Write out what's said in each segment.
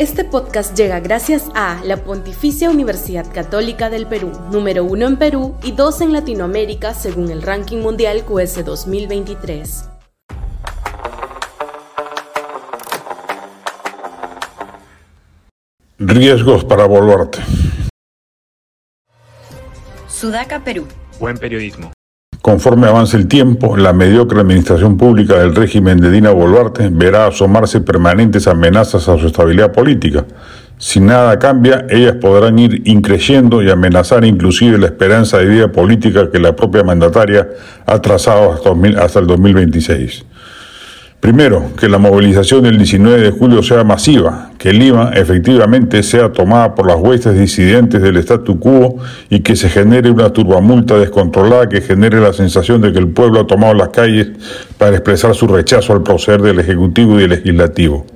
Este podcast llega gracias a la Pontificia Universidad Católica del Perú, número uno en Perú y dos en Latinoamérica según el ranking mundial QS 2023. Riesgos para Boluarte. Sudaca, Perú. Buen periodismo. Conforme avance el tiempo, la mediocre administración pública del régimen de Dina Boluarte verá asomarse permanentes amenazas a su estabilidad política. Si nada cambia, ellas podrán ir increyendo y amenazar inclusive la esperanza de vida política que la propia mandataria ha trazado hasta el 2026. Primero, que la movilización del 19 de julio sea masiva, que Lima efectivamente sea tomada por las huestes disidentes del statu quo y que se genere una turbamulta descontrolada que genere la sensación de que el pueblo ha tomado las calles para expresar su rechazo al proceder del Ejecutivo y del Legislativo.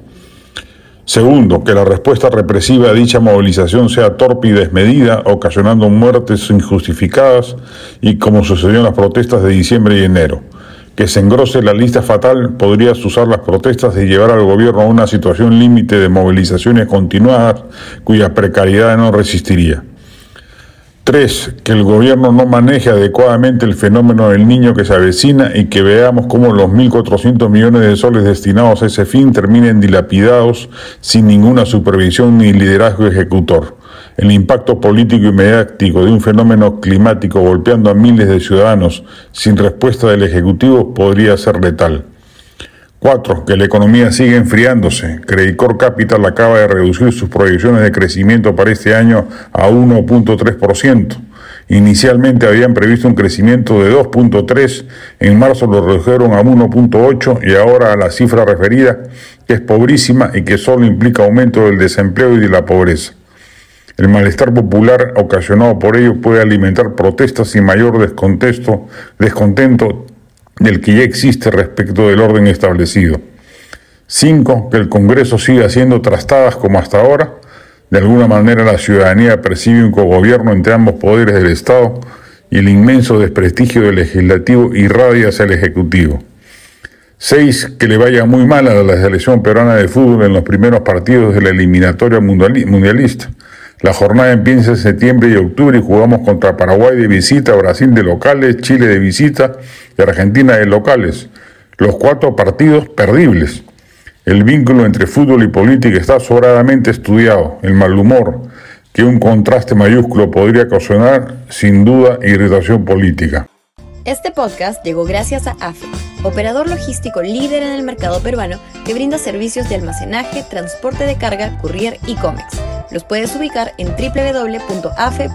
Segundo, que la respuesta represiva a dicha movilización sea torpe y desmedida, ocasionando muertes injustificadas y como sucedió en las protestas de diciembre y enero que se engrose la lista fatal, podrías usar las protestas y llevar al gobierno a una situación límite de movilizaciones continuadas cuya precariedad no resistiría. Tres, que el gobierno no maneje adecuadamente el fenómeno del niño que se avecina y que veamos cómo los 1.400 millones de soles destinados a ese fin terminen dilapidados sin ninguna supervisión ni liderazgo ejecutor el impacto político y mediático de un fenómeno climático golpeando a miles de ciudadanos sin respuesta del Ejecutivo podría ser letal. 4. Que la economía sigue enfriándose. Credicor Capital acaba de reducir sus proyecciones de crecimiento para este año a 1.3%. Inicialmente habían previsto un crecimiento de 2.3, en marzo lo redujeron a 1.8 y ahora a la cifra referida, que es pobrísima y que solo implica aumento del desempleo y de la pobreza. El malestar popular ocasionado por ello puede alimentar protestas y mayor descontento, descontento del que ya existe respecto del orden establecido. 5. Que el Congreso siga siendo trastadas como hasta ahora. De alguna manera la ciudadanía percibe un cogobierno entre ambos poderes del Estado y el inmenso desprestigio del legislativo irradia hacia el ejecutivo. 6. Que le vaya muy mal a la selección peruana de fútbol en los primeros partidos de la eliminatoria mundialista. La jornada empieza en septiembre y octubre y jugamos contra Paraguay de visita, Brasil de locales, Chile de visita y Argentina de locales. Los cuatro partidos perdibles. El vínculo entre fútbol y política está sobradamente estudiado. El mal humor que un contraste mayúsculo podría ocasionar, sin duda, irritación política. Este podcast llegó gracias a AFE, operador logístico líder en el mercado peruano que brinda servicios de almacenaje, transporte de carga, courier y cómics. Los puedes ubicar en www.afe.pe.